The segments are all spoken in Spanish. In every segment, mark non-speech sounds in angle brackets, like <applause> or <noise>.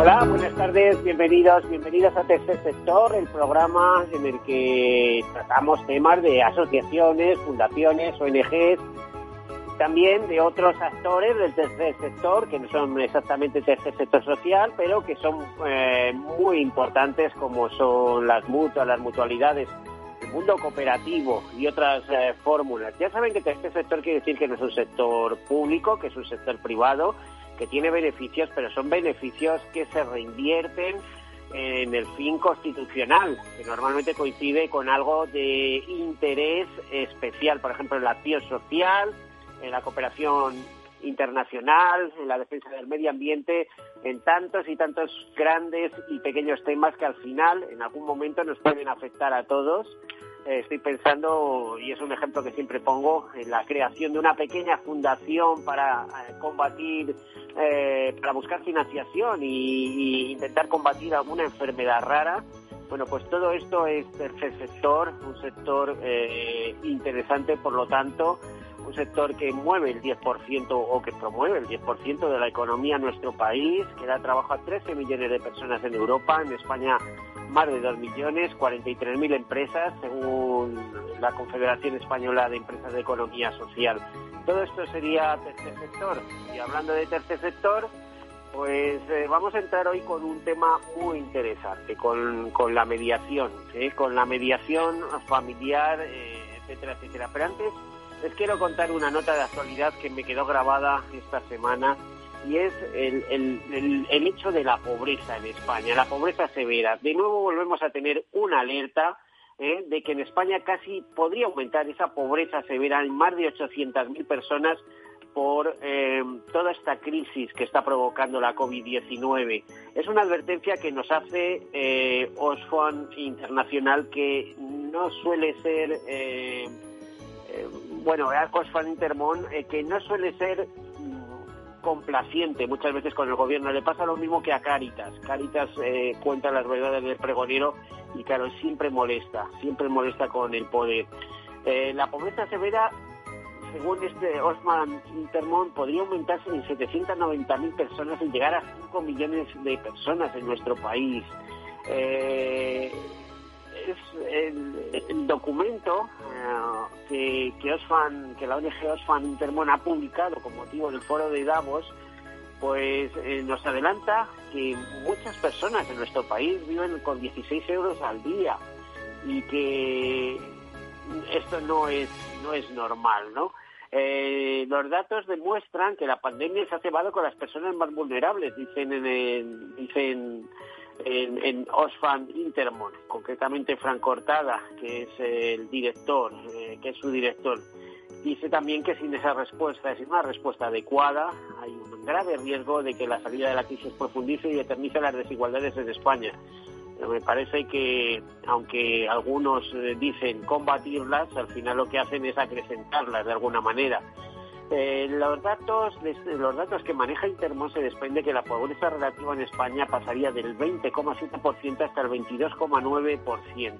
Hola, buenas tardes, bienvenidos, bienvenidos a Tercer Sector, el programa en el que tratamos temas de asociaciones, fundaciones, ONGs, también de otros actores del tercer sector, que no son exactamente tercer sector social, pero que son eh, muy importantes como son las mutuas, las mutualidades, el mundo cooperativo y otras eh, fórmulas. Ya saben que tercer sector quiere decir que no es un sector público, que es un sector privado, que tiene beneficios, pero son beneficios que se reinvierten en el fin constitucional, que normalmente coincide con algo de interés especial, por ejemplo, en la acción social, en la cooperación internacional, en la defensa del medio ambiente, en tantos y tantos grandes y pequeños temas que al final, en algún momento, nos pueden afectar a todos estoy pensando, y es un ejemplo que siempre pongo, en la creación de una pequeña fundación para eh, combatir, eh, para buscar financiación y, intentar combatir alguna enfermedad rara. Bueno, pues todo esto es tercer sector, un sector interesante, por lo tanto, un sector que mueve el 10% o que promueve el 10% de la economía en nuestro país, que da trabajo a 13 millones de personas en Europa, en España más de 2 millones, 43.000 empresas, según la Confederación Española de Empresas de Economía Social. Todo esto sería tercer sector. Y hablando de tercer sector, pues eh, vamos a entrar hoy con un tema muy interesante, con, con la mediación, con la mediación familiar, eh, etcétera, etcétera. Pero antes les quiero contar una nota de actualidad que me quedó grabada esta semana y es el, el, el, hecho de la pobreza en España, la pobreza severa. De nuevo volvemos a tener una alerta ¿eh? de que en España casi podría aumentar esa pobreza severa en más de 800.000 personas por eh, toda esta crisis que está provocando la COVID-19. Es una advertencia que nos hace eh, Oxfam Internacional que no suele ser, eh, eh bueno, Oxfam Intermón, que no suele ser complaciente muchas veces con el gobierno. Le pasa lo mismo que a Caritas. Caritas eh, cuenta las verdades del pregonero y claro, siempre molesta, siempre molesta con el poder. Eh, la pobreza severa, según este Osman Intermont, podría aumentarse en 790.000 personas y llegar a 5 millones de personas en nuestro país. Eh, el, documento eh, que, Osfan, que la ONG Osfan Intermon ha publicado con motivo del foro de Davos, pues eh, nos adelanta que muchas personas en nuestro país viven con 16 euros al día y que esto no es no es normal, ¿no? Eh, los datos demuestran que la pandemia se ha cebado con las personas más vulnerables, dicen en dicen en, en Osfan Intermon, concretamente Frank Cortada, que es el director, eh, que es su director. Dice también que sin esa respuesta, sin una respuesta adecuada, hay un grave riesgo de que la salida de la crisis profundice y eternice las desigualdades en España. Me parece que, aunque algunos eh, dicen combatirlas, al final lo que hacen es acrecentarlas de alguna manera. Eh, los datos los datos que maneja Intermón se desprende que la pobreza relativa en España pasaría del 20,7% hasta el 22,9%.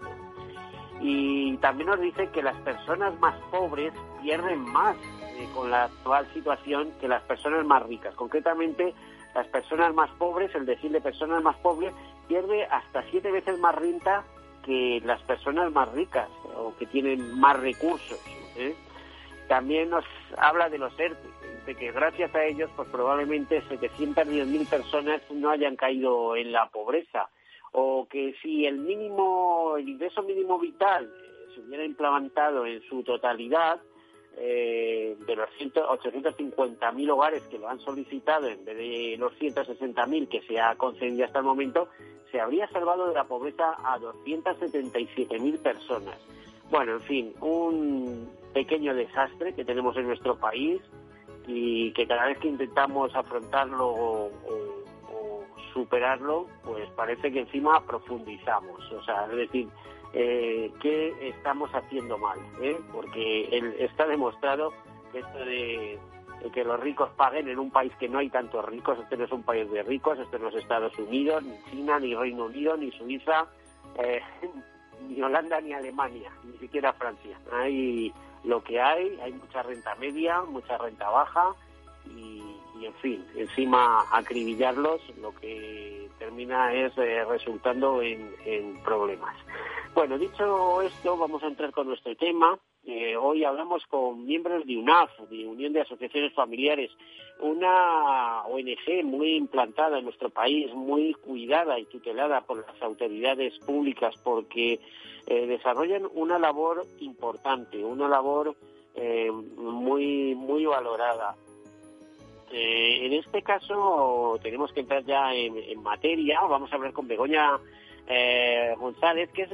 Y también nos dice que las personas más pobres pierden más eh, con la actual situación que las personas más ricas. Concretamente, las personas más pobres, el decir de personas más pobres, pierde hasta siete veces más renta que las personas más ricas o que tienen más recursos. ¿eh? También nos habla de los ERTE, de que gracias a ellos, pues probablemente 710.000 personas no hayan caído en la pobreza, o que si el mínimo, el ingreso mínimo vital eh, se hubiera implementado en su totalidad, eh, de los 850.000 hogares que lo han solicitado en vez de los 160.000 que se ha concedido hasta el momento, se habría salvado de la pobreza a 277.000 personas. Bueno, en fin, un pequeño desastre que tenemos en nuestro país y que cada vez que intentamos afrontarlo o, superarlo, pues parece que encima profundizamos. O sea, es decir, eh, qué estamos haciendo mal, ¿eh? porque está demostrado que esto de, que los ricos paguen en un país que no hay tantos ricos, este no es un país de ricos, este no es Estados Unidos, ni China, ni Reino Unido, ni Suiza, eh, <laughs> ni Holanda, ni Alemania, ni siquiera Francia. Hay lo que hay, hay mucha renta media, mucha renta baja y, en fin, encima acribillarlos lo que termina es eh, resultando en, en problemas. Bueno, dicho esto, vamos a entrar con nuestro tema hoy hablamos con miembros de UNAF, de Unión de Asociaciones Familiares, una ONG muy implantada en nuestro país, muy cuidada y tutelada por las autoridades públicas porque eh, desarrollan una labor importante, una labor eh, muy, muy valorada. Eh, en este caso tenemos que entrar ya en, materia, vamos a hablar con Begoña González, que es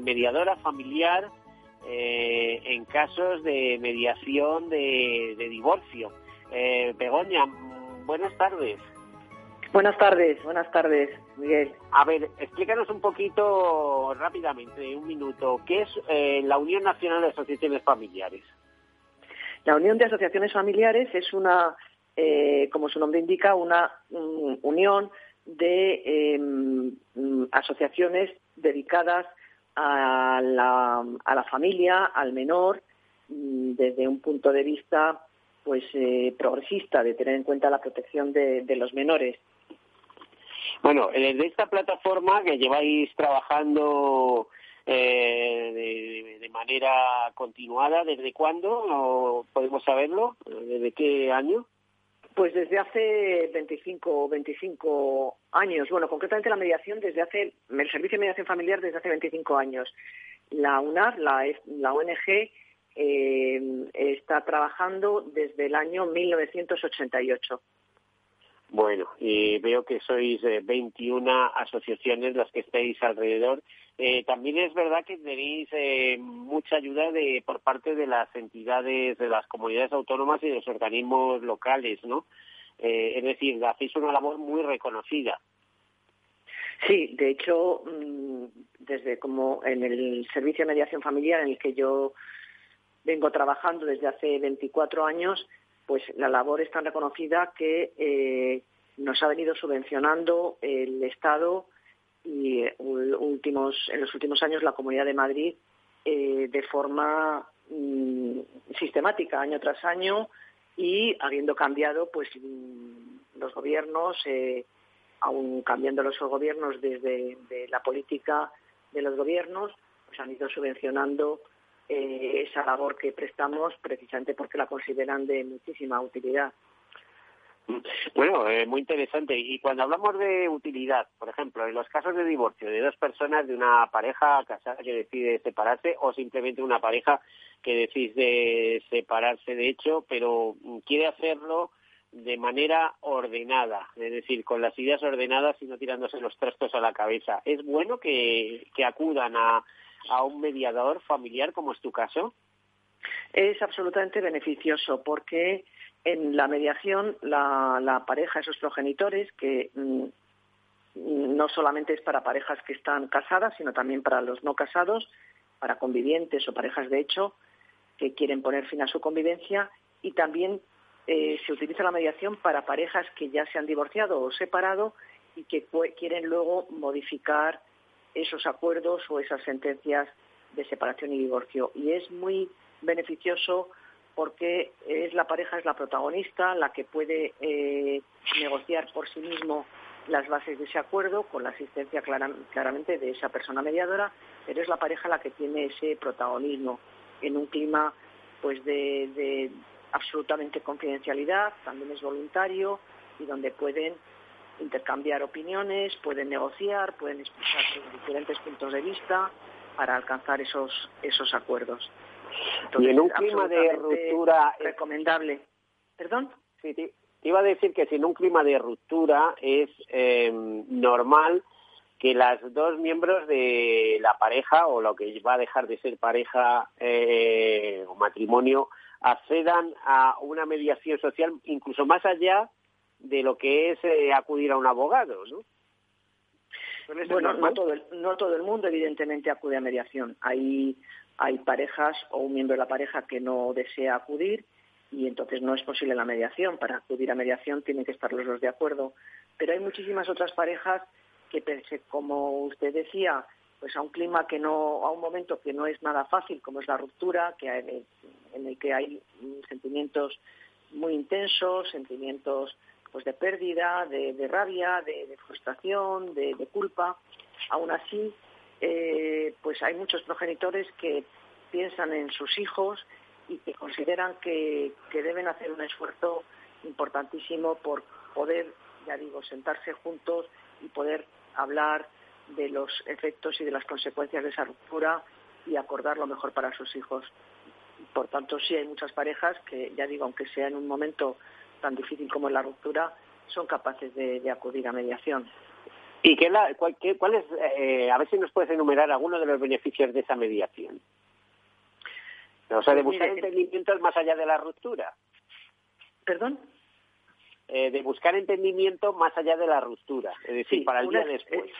mediadora familiar eh, en casos de mediación de, divorcio. Eh, Begoña, buenas tardes. Buenas tardes, buenas tardes, Miguel. A ver, explícanos un poquito rápidamente, un minuto, ¿qué es eh, la Unión Nacional de Asociaciones Familiares? La Unión de Asociaciones Familiares es una, eh, como su nombre indica, una unión de em, asociaciones dedicadas a la, a la familia, al menor, mm, desde un punto de vista pues eh, progresista, de tener en cuenta la protección de, los menores. Bueno, desde esta plataforma que lleváis trabajando eh, de, manera continuada, ¿desde cuándo? ¿Podemos saberlo? ¿Desde qué año? Pues desde hace 25, 25 años. Bueno, concretamente la mediación desde hace, el servicio de mediación familiar desde hace 25 años. La UNAR, la, la ONG, eh, está trabajando desde el año 1988. Bueno, y veo que sois 21 eh, asociaciones las que estáis alrededor. Eh, también es verdad que tenéis eh, mucha ayuda de por parte de las entidades, de las comunidades autónomas y de los organismos locales, ¿no? es decir, hacéis una labor muy reconocida. Sí, de hecho, mm, desde como en el servicio de mediación familiar en el que yo vengo trabajando desde hace 24 años, pues la labor es tan reconocida que eh, nos ha venido subvencionando el Estado y eh, últimos, en los últimos años la Comunidad de Madrid eh, de forma mm, sistemática, año tras año, y habiendo cambiado pues mm, los gobiernos, aún cambiando los gobiernos desde la política de los gobiernos, pues han ido subvencionando eh, esa labor que prestamos precisamente porque la consideran de muchísima utilidad. Bueno, muy interesante. Y cuando hablamos de utilidad, por ejemplo, en los casos de divorcio de dos personas, de una pareja casada que decide separarse o simplemente una pareja que decide separarse de hecho, pero quiere hacerlo de manera ordenada, es decir, con las ideas ordenadas y no tirándose los trastos a la cabeza. ¿Es bueno que acudan a, a un mediador familiar, como es tu caso? Es absolutamente beneficioso porque en la mediación la, pareja, esos progenitores, que mm, no solamente es para parejas que están casadas, sino también para los no casados, para convivientes o parejas de hecho que quieren poner fin a su convivencia y también eh, se utiliza la mediación para parejas que ya se han divorciado o separado y que quieren luego modificar esos acuerdos o esas sentencias de separación y divorcio. Y es muy beneficioso porque es la pareja es la protagonista, la que puede eh, negociar por sí mismo las bases de ese acuerdo con la asistencia claramente de esa persona mediadora, pero es la pareja la que tiene ese protagonismo en un clima pues de, absolutamente confidencialidad, también es voluntario y donde pueden intercambiar opiniones, pueden negociar, pueden expresar sus diferentes puntos de vista para alcanzar esos, esos acuerdos. Y en un clima de ruptura recomendable. ¿Perdón? Sí, te, iba a decir que si en un clima de ruptura es eh, normal que las dos miembros de la pareja o lo que va a dejar de ser pareja eh, o matrimonio accedan a una mediación social incluso más allá de lo que es eh, acudir a un abogado, ¿no? Bueno, no todo, el, no todo el mundo evidentemente acude a mediación. Hay, hay parejas o un miembro de la pareja que no desea acudir y entonces no es posible la mediación. Para acudir a mediación tienen que estar los dos de acuerdo. Pero hay muchísimas otras parejas que, como usted decía, pues a un clima que no, a un momento que no es nada fácil, como es la ruptura, que en el que hay sentimientos muy intensos, sentimientos pues de pérdida, de, rabia, de, frustración, de, culpa. Aún así, eh, pues hay muchos progenitores que piensan en sus hijos y que consideran que, deben hacer un esfuerzo importantísimo por poder, ya digo, sentarse juntos y poder hablar de los efectos y de las consecuencias de esa ruptura y acordar lo mejor para sus hijos. Por tanto, sí hay muchas parejas que, ya digo, aunque sea en un momento tan difícil como la ruptura, son capaces de, acudir a mediación. ¿Y qué la, cuál, es, eh, a ver si nos puedes enumerar algunos de los beneficios de esa mediación? O sea, de pues buscar entendimientos más allá de la ruptura. ¿Perdón? Eh, de buscar entendimiento más allá de la ruptura, es decir, para el día después.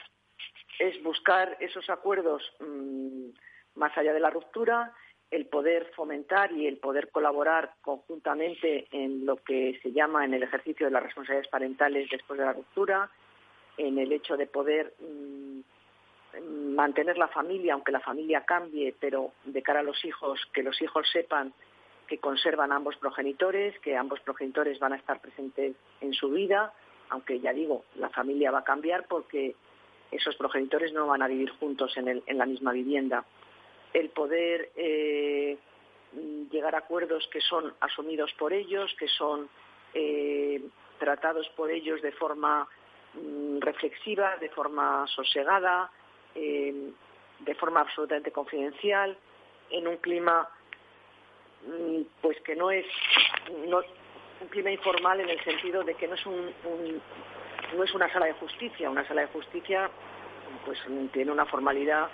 Es, buscar esos acuerdos mm, más allá de la ruptura el poder fomentar y el poder colaborar conjuntamente en lo que se llama en el ejercicio de las responsabilidades parentales después de la ruptura, en el hecho de poder mm, mantener la familia, aunque la familia cambie, pero de cara a los hijos, que los hijos sepan que conservan ambos progenitores, que ambos progenitores van a estar presentes en su vida, aunque ya digo, la familia va a cambiar porque esos progenitores no van a vivir juntos en, en la misma vivienda el poder eh, llegar a acuerdos que son asumidos por ellos, que son eh, tratados por ellos de forma mm, reflexiva, de forma sosegada, eh, de forma absolutamente confidencial, en un clima mm, pues que no es un clima informal en el sentido de que no es no es una sala de justicia, una sala de justicia pues tiene una formalidad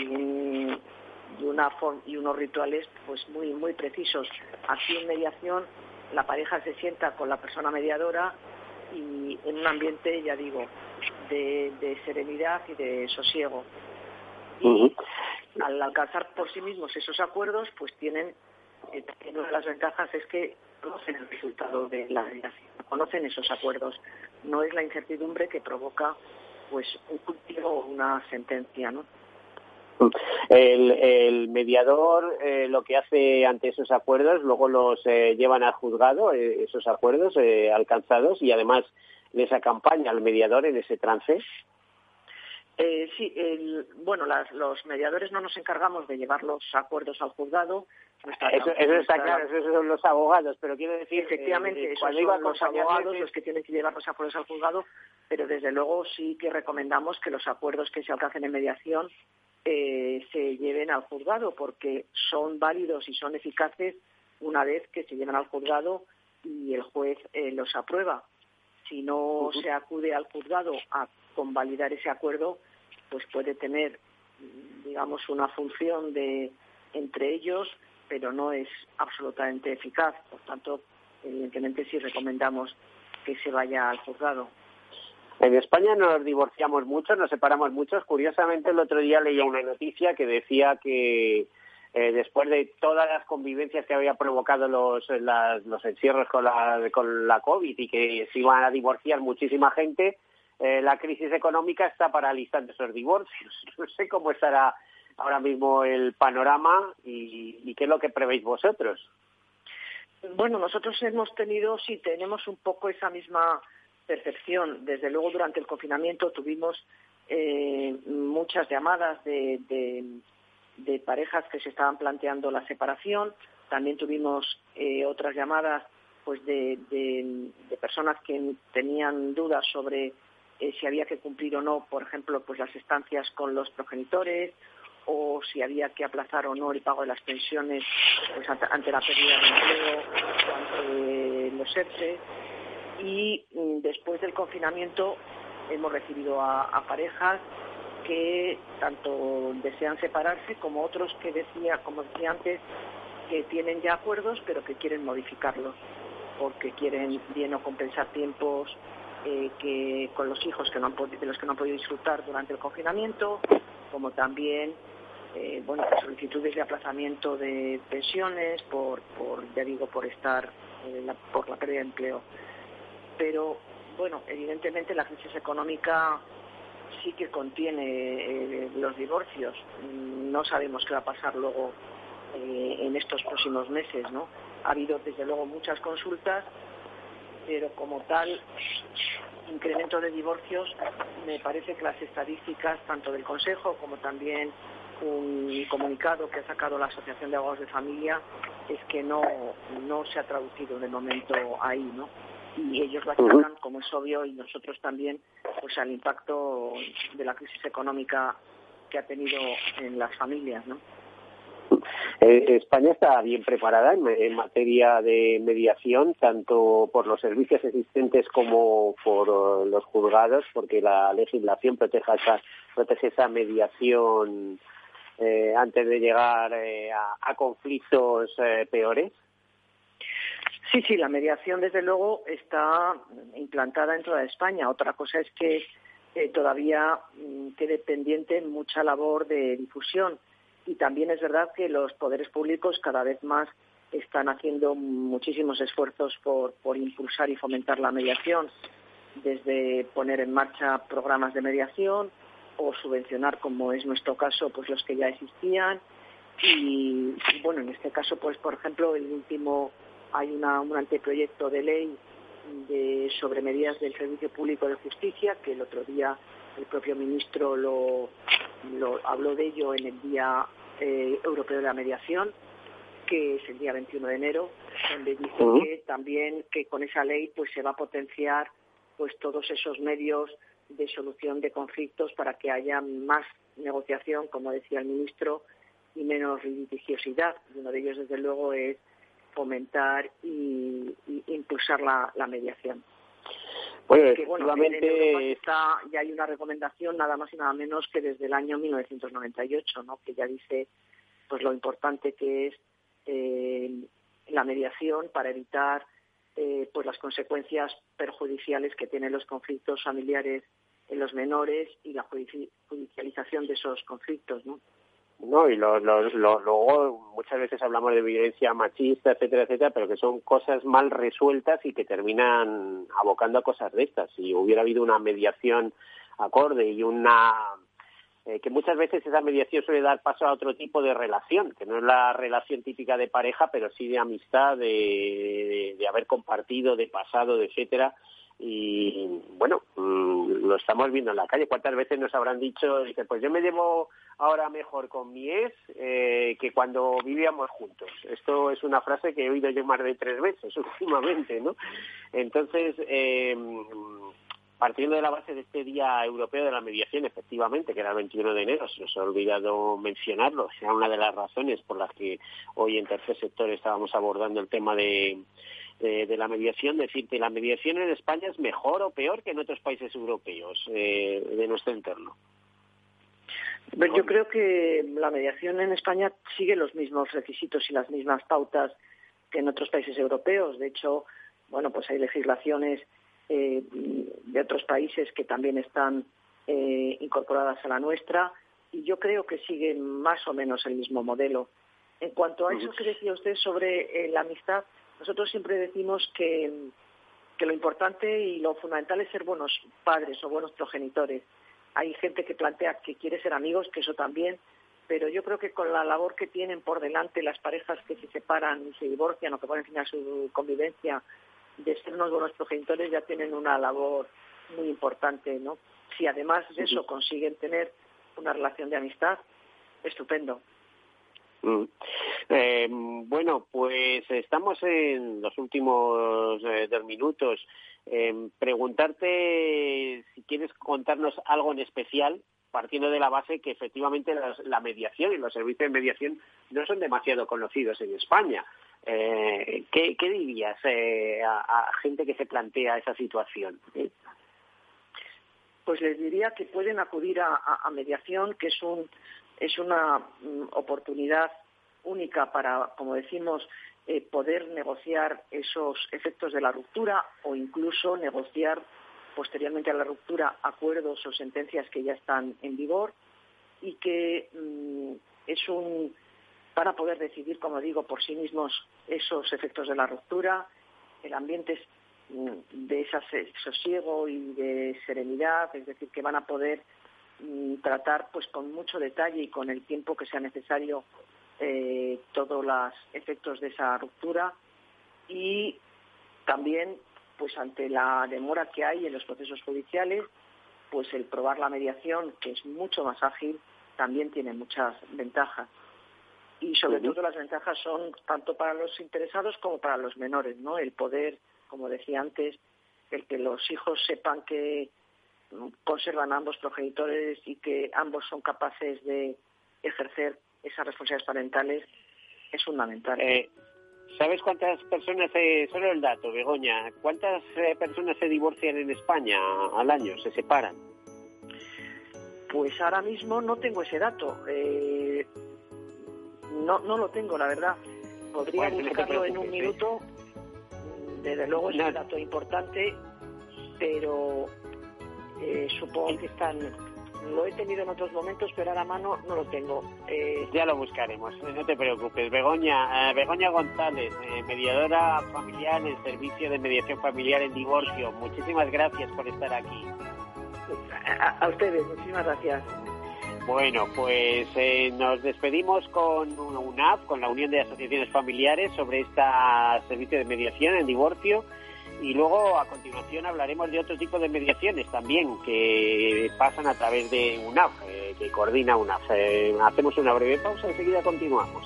y, una y unos rituales pues muy muy precisos. Aquí en mediación la pareja se sienta con la persona mediadora y en un ambiente, ya digo, de, serenidad y de sosiego. Y al alcanzar por sí mismos esos acuerdos, pues tienen, eh, una de las ventajas es que conocen el resultado de la mediación, conocen esos acuerdos. No es la incertidumbre que provoca pues un cultivo o una sentencia, ¿no? El, mediador eh, lo que hace ante esos acuerdos, luego los eh, llevan al juzgado, eh, esos acuerdos alcanzados, y además les acompaña al mediador en ese trance. sí, bueno, los mediadores no nos encargamos de llevar los acuerdos al juzgado. Eso, está claro, esos son los abogados, pero quiero decir... Efectivamente, son los abogados los que tienen que llevar los acuerdos al juzgado, pero desde luego sí que recomendamos que los acuerdos que se alcancen en mediación eh, se lleven al juzgado porque son válidos y son eficaces una vez que se llevan al juzgado y el juez eh, los aprueba. Si no se acude al juzgado a convalidar ese acuerdo, pues puede tener, digamos, una función de entre ellos, pero no es absolutamente eficaz. Por tanto, evidentemente sí recomendamos que se vaya al juzgado. En España nos divorciamos mucho, nos separamos mucho. Curiosamente, el otro día leía una noticia que decía que eh, después de todas las convivencias que había provocado los, los encierros con la, con la COVID y que se iban a divorciar muchísima gente, eh, la crisis económica está paralizando esos divorcios. <laughs> No sé cómo estará ahora mismo el panorama y, y qué es lo que prevéis vosotros. Bueno, nosotros hemos tenido, sí, tenemos un poco esa misma percepción. Desde luego, durante el confinamiento tuvimos eh, muchas llamadas de, parejas que se estaban planteando la separación. También tuvimos eh, otras llamadas pues de, de, personas que tenían dudas sobre eh, si había que cumplir o no, por ejemplo, pues las estancias con los progenitores o si había que aplazar o no el pago de las pensiones pues, ante, la pérdida de empleo o ante los ERTE y mm, después del confinamiento hemos recibido a, parejas que tanto desean separarse como otros que decía, como decía antes, que tienen ya acuerdos pero que quieren modificarlos porque quieren bien o compensar tiempos eh, que con los hijos que no han, de los que no han podido disfrutar durante el confinamiento, como también eh, pues solicitudes de aplazamiento de pensiones por, por ya digo, por estar por la pérdida de empleo. Pero bueno, evidentemente la crisis económica sí que contiene eh, los divorcios. No sabemos qué va a pasar luego eh, en estos próximos meses, ¿no? Ha habido desde luego muchas consultas, pero como tal incremento de divorcios, me parece que las estadísticas tanto del Consejo como también un comunicado que ha sacado la Asociación de Abogados de Familia es que no, no se ha traducido de momento ahí, ¿no? Y ellos lo achacan, como es obvio, y nosotros también, pues al impacto de la crisis económica que ha tenido en las familias, ¿no? Eh, España está bien preparada en, materia de mediación, tanto por los servicios existentes como por uh, los juzgados, porque la legislación protege esa, protege esa mediación eh, antes de llegar eh, a, conflictos peores. Sí, sí, la mediación desde luego está implantada en toda España. Otra cosa es que eh, todavía mm, quede pendiente mucha labor de difusión y también es verdad que los poderes públicos cada vez más están haciendo muchísimos esfuerzos por, impulsar y fomentar la mediación, desde poner en marcha programas de mediación o subvencionar, como es nuestro caso, pues los que ya existían. Y, y bueno, en este caso, pues por ejemplo, el último hay un anteproyecto de ley sobre medidas del Servicio Público de Justicia, que el otro día el propio ministro lo, habló de ello en el Día eh, Europeo de la Mediación, que es el día 21 de enero, donde dice que también que con esa ley pues se va a potenciar pues todos esos medios de solución de conflictos para que haya más negociación, como decía el ministro, y menos litigiosidad. Uno de ellos, desde luego, es fomentar y, impulsar la, mediación. Bueno, está, ya hay una recomendación nada más y nada menos que desde el año 1998, ¿no? que ya dice pues lo importante que es eh, la mediación para evitar eh, pues las consecuencias perjudiciales que tienen los conflictos familiares en los menores y la judicialización de esos conflictos, ¿no? ¿No? Y luego muchas veces hablamos de violencia machista, etcétera, etcétera, pero que son cosas mal resueltas y que terminan abocando a cosas de estas. Si hubiera habido una mediación acorde y una eh, que muchas veces esa mediación suele dar paso a otro tipo de relación, que no es la relación típica de pareja, pero sí de amistad, de, de haber compartido, de pasado, de etcétera, y bueno, mm, lo estamos viendo en la calle. ¿Cuántas veces nos habrán dicho, dice, pues yo me llevo ahora mejor con mi ex eh, que cuando vivíamos juntos? Esto es una frase que he oído yo más de tres veces <laughs> últimamente, ¿no? Entonces, eh, partiendo de la base de este Día Europeo de la Mediación, efectivamente, que era el 21 de enero, se nos ha olvidado mencionarlo, sea una de las razones por las que hoy en tercer sector estábamos abordando el tema de de, la mediación, decirte, ¿la mediación en España es mejor o peor que en otros países europeos eh, de nuestro entorno? yo creo que la mediación en España sigue los mismos requisitos y las mismas pautas que en otros países europeos. De hecho, bueno, pues hay legislaciones eh, de otros países que también están eh, incorporadas a la nuestra y yo creo que siguen más o menos el mismo modelo. En cuanto a eso que decía usted sobre la amistad, nosotros siempre decimos que, lo importante y lo fundamental es ser buenos padres o buenos progenitores. Hay gente que plantea que quiere ser amigos, que eso también, pero yo creo que con la labor que tienen por delante las parejas que se separan y se divorcian o que ponen fin a su convivencia, de ser unos buenos progenitores ya tienen una labor muy importante, ¿no? Si además de eso consiguen tener una relación de amistad, estupendo. Mm. Eh, bueno, pues estamos en los últimos eh, dos minutos. Eh, preguntarte si quieres contarnos algo en especial, partiendo de la base que efectivamente la mediación y los servicios de mediación no son demasiado conocidos en España. Eh, ¿qué, dirías a, gente que se plantea esa situación? Pues les diría que pueden acudir a mediación, que es un es una mm, oportunidad única para, como decimos, eh, poder negociar esos efectos de la ruptura o incluso negociar posteriormente a la ruptura acuerdos o sentencias que ya están en vigor y que mm, es un para poder decidir, como digo, por sí mismos esos efectos de la ruptura, el ambiente mm, de ese sosiego y de serenidad, es decir, que van a poder tratar pues con mucho detalle y con el tiempo que sea necesario eh, todos los efectos de esa ruptura. Y también pues ante la demora que hay en los procesos judiciales pues el probar la mediación que es mucho más ágil también tiene muchas ventajas. Y sobre todo las ventajas son tanto para los interesados como para los menores, ¿no? El poder, como decía antes, el que los hijos sepan que conservan a ambos progenitores y que ambos son capaces de ejercer esas responsabilidades parentales es fundamental. Eh, ¿Sabes cuántas personas, eh, solo el dato, Begoña, cuántas eh, personas se divorcian en España al año, se separan? Pues ahora mismo no tengo ese dato. Eh, no, no lo tengo, la verdad. Podría buscarlo en un minuto. Desde luego es un dato importante, pero eh, supongo que están. Lo he tenido en otros momentos, pero ahora a mano no lo tengo. Eh, ya lo buscaremos, no te preocupes. Begoña, eh, Begoña González, mediadora familiar en Servicio de Mediación Familiar en Divorcio. Muchísimas gracias por estar aquí. a ustedes, muchísimas gracias. Bueno, pues eh, nos despedimos con UNAF, con la Unión de Asociaciones Familiares, sobre este servicio de mediación en divorcio. Y luego, a continuación, hablaremos de otro tipo de mediaciones también que pasan a través de UNAF, eh, que coordina UNAF. Eh, hacemos una breve pausa, enseguida continuamos.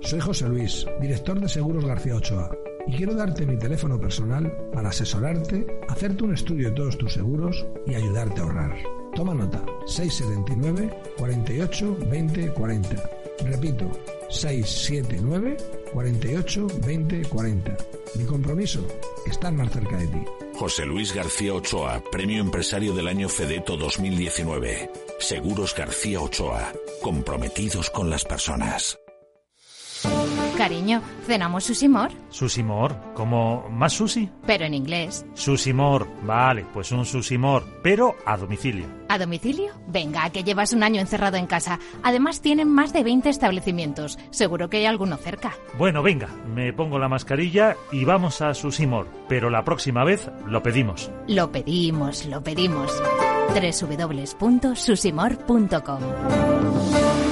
Soy José Luis, director de Seguros García Ochoa y quiero darte mi teléfono personal para asesorarte, hacerte un estudio de todos tus seguros y ayudarte a ahorrar. Toma nota, 679 48 20 40. Repito, 679 48 20 40. Mi compromiso, estar más cerca de ti. José Luis García Ochoa, Premio Empresario del Año Fedeto 2019. Seguros García Ochoa, comprometidos con las personas. Cariño, ¿cenamos susimor? ¿Susimor? ¿Como más sushi? Pero en inglés. Susimor, vale, pues un susimor, pero a domicilio. ¿A domicilio? Venga, que llevas un año encerrado en casa. Además tienen más de 20 establecimientos. Seguro que hay alguno cerca. Bueno, venga, me pongo la mascarilla y vamos a Susimor. Pero la próxima vez lo pedimos. Lo pedimos, lo pedimos. www.susimor.com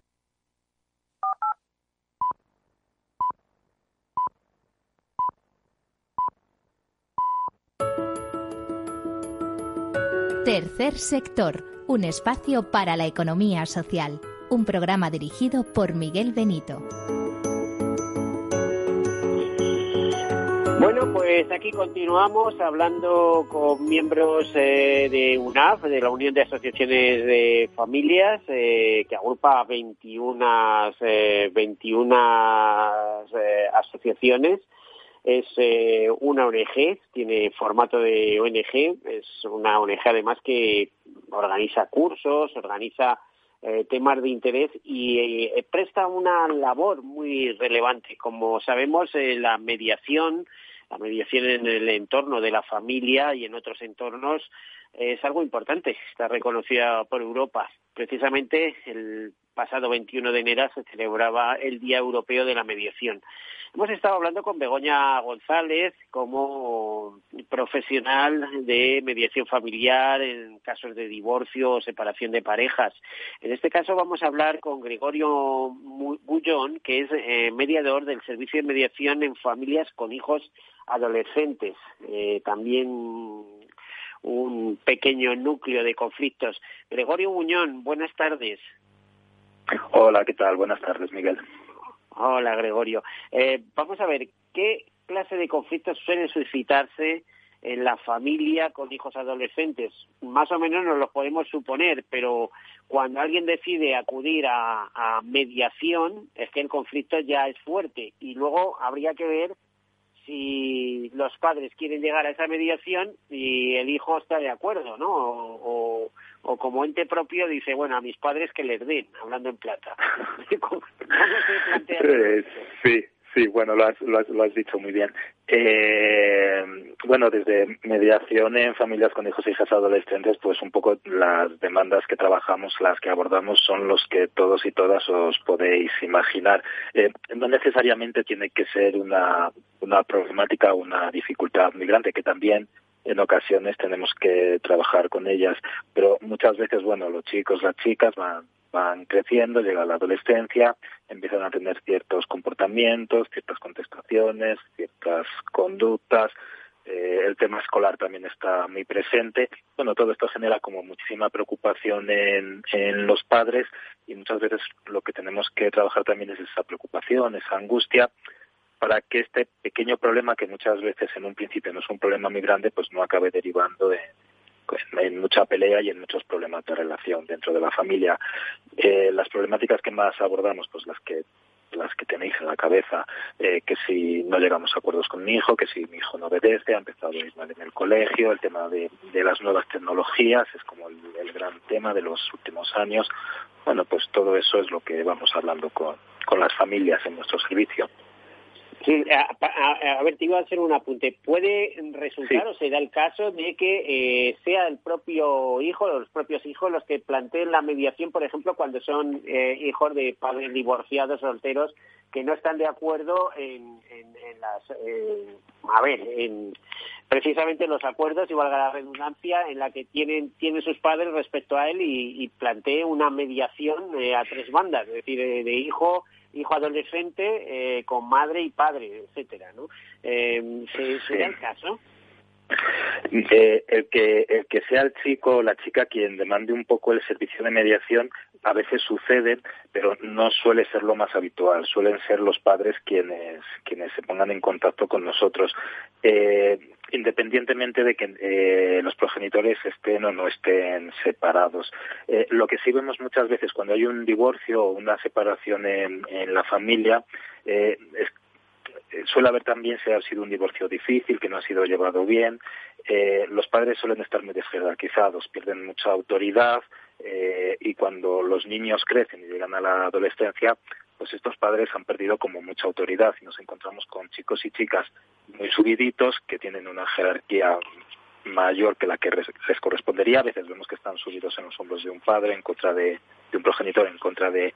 Tercer sector, un espacio para la economía social. Un programa dirigido por Miguel Benito. Bueno, pues aquí continuamos hablando con miembros eh, de UNAF, de la Unión de Asociaciones de Familias, eh, que agrupa 21, 21 eh, asociaciones. Es una ONG, tiene formato de ONG, es una ONG además que organiza cursos, organiza temas de interés y presta una labor muy relevante. Como sabemos, la mediación la mediación en el entorno de la familia y en otros entornos es algo importante, está reconocida por Europa. Precisamente el pasado 21 de enero se celebraba el Día Europeo de la Mediación. Hemos estado hablando con Begoña González como profesional de mediación familiar en casos de divorcio o separación de parejas. En este caso vamos a hablar con Gregorio Bullón, que es eh, mediador del Servicio de Mediación en Familias con Hijos Adolescentes. Eh, también un pequeño núcleo de conflictos. Gregorio Muñón, buenas tardes. Hola, ¿qué tal? Buenas tardes, Miguel. Hola, Gregorio. Eh, vamos a ver, ¿qué clase de conflictos suelen suscitarse en la familia con hijos adolescentes? Más o menos nos los podemos suponer, pero cuando alguien decide acudir a, mediación, es que el conflicto ya es fuerte y luego habría que ver si los padres quieren llegar a esa mediación y el hijo está de acuerdo, ¿no? O, o, como ente propio dice, bueno, a mis padres que les den, hablando en plata. <laughs> <laughs> ¿Cómo, se plantea? Eh, sí, Sí, bueno, lo has, lo has, dicho muy bien. Eh, bueno, desde mediación en familias con hijos e hijas adolescentes, pues un poco las demandas que trabajamos, las que abordamos, son los que todos y todas os podéis imaginar. Eh, no necesariamente tiene que ser una, una problemática o una dificultad muy grande, que también en ocasiones tenemos que trabajar con ellas, pero muchas veces, bueno, los chicos, las chicas van van creciendo, llega la adolescencia, empiezan a tener ciertos comportamientos, ciertas contestaciones, ciertas conductas, eh, el tema escolar también está muy presente. Bueno, todo esto genera como muchísima preocupación en, en los padres y muchas veces lo que tenemos que trabajar también es esa preocupación, esa angustia, para que este pequeño problema, que muchas veces en un principio no es un problema muy grande, pues no acabe derivando en, mucha pelea y en muchos problemas de relación dentro de la familia. Eh, las problemáticas que más abordamos, pues las que las que tenéis en la cabeza, eh, que si no llegamos a acuerdos con mi hijo, que si mi hijo no obedece, ha empezado a ir mal en el colegio, el tema de, de las nuevas tecnologías es como el, el, gran tema de los últimos años. Bueno, pues todo eso es lo que vamos hablando con, con las familias en nuestro servicio. Sí, a, ver, te iba a hacer un apunte. ¿Puede resultar o se da el caso de que eh, sea el propio hijo los propios hijos los que planteen la mediación, por ejemplo, cuando son eh, hijos de padres divorciados, solteros, que no están de acuerdo en, las... a ver, en precisamente los acuerdos, y valga la redundancia, en la que tienen, tienen sus padres respecto a él y, y plantee una mediación eh, a tres bandas, es decir, de hijo hijo adolescente eh, con madre y padre, etcétera, ¿no? Eh, ¿Sería el caso? Eh, el que el que sea el chico o la chica quien demande un poco el servicio de mediación a veces sucede pero no suele ser lo más habitual suelen ser los padres quienes quienes se pongan en contacto con nosotros eh, independientemente de que eh, los progenitores estén o no estén separados. Eh, lo que sí vemos muchas veces cuando hay un divorcio o una separación en, en la familia eh, es suele haber también si ha sido un divorcio difícil, que no ha sido llevado bien. Eh, los padres suelen estar muy desjerarquizados, pierden mucha autoridad eh, y cuando los niños crecen y llegan a la adolescencia, pues estos padres han perdido como mucha autoridad y nos encontramos con chicos y chicas muy subiditos que tienen una jerarquía mayor que la que les correspondería. A veces vemos que están subidos en los hombros de un padre en contra de, de un progenitor, en contra de,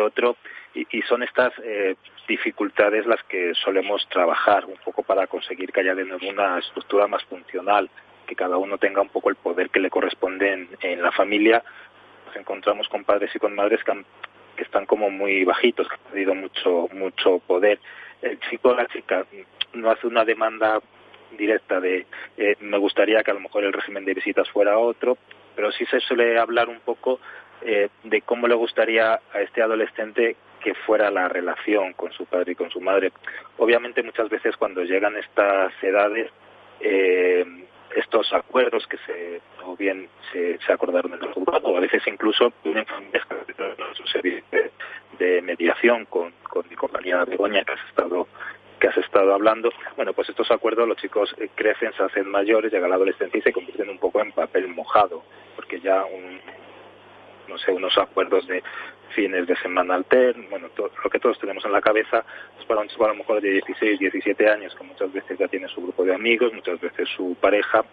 otro. Y, son estas eh, dificultades las que solemos trabajar un poco para conseguir que haya de nuevo una estructura más funcional, que cada uno tenga un poco el poder que le corresponde en, en la familia. Nos encontramos con padres y con madres que, han, que están como muy bajitos, que han perdido mucho, mucho poder. El chico o la chica no hace una demanda directa de eh, me gustaría que a lo mejor el régimen de visitas fuera otro, pero sí se suele hablar un poco eh, de cómo le gustaría a este adolescente que fuera la relación con su padre y con su madre. Obviamente muchas veces cuando llegan estas edades, eh, estos acuerdos que se o bien se, acordaron en el juzgado o a veces incluso en familias su servicio de, mediación con, con mi compañera Begoña que has estado que has estado hablando, bueno, pues estos acuerdos los chicos eh, crecen, se hacen mayores, llega la adolescencia y se convierten un poco en papel mojado, porque ya un, no sé, unos acuerdos de fines de semana alterno, bueno, lo que todos tenemos en la cabeza, es para un chico a lo mejor de 16, 17 años, que muchas veces ya tiene su grupo de amigos, muchas veces su pareja,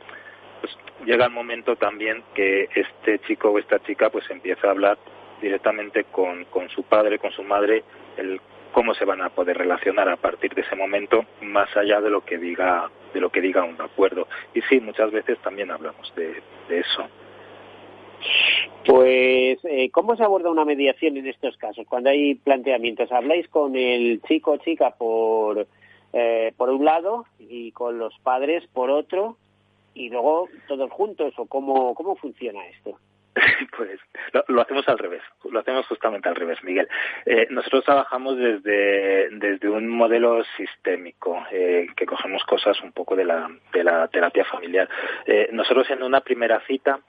pues llega el momento también que este chico o esta chica pues empieza a hablar directamente con, con su padre, con su madre, el cómo se van a poder relacionar a partir de ese momento más allá de lo que diga de lo que diga un acuerdo y sí muchas veces también hablamos de, eso pues, eh, ¿cómo se aborda una mediación en estos casos? Cuando hay planteamientos, ¿habláis con el chico o chica por, eh, por un lado y con los padres por otro y luego todos juntos o cómo, cómo funciona esto? <laughs> Pues lo, hacemos al revés, lo hacemos justamente al revés, Miguel. Eh, nosotros trabajamos desde, desde un modelo sistémico, eh, que cogemos cosas un poco de la, de la terapia familiar. Eh, nosotros en una primera cita,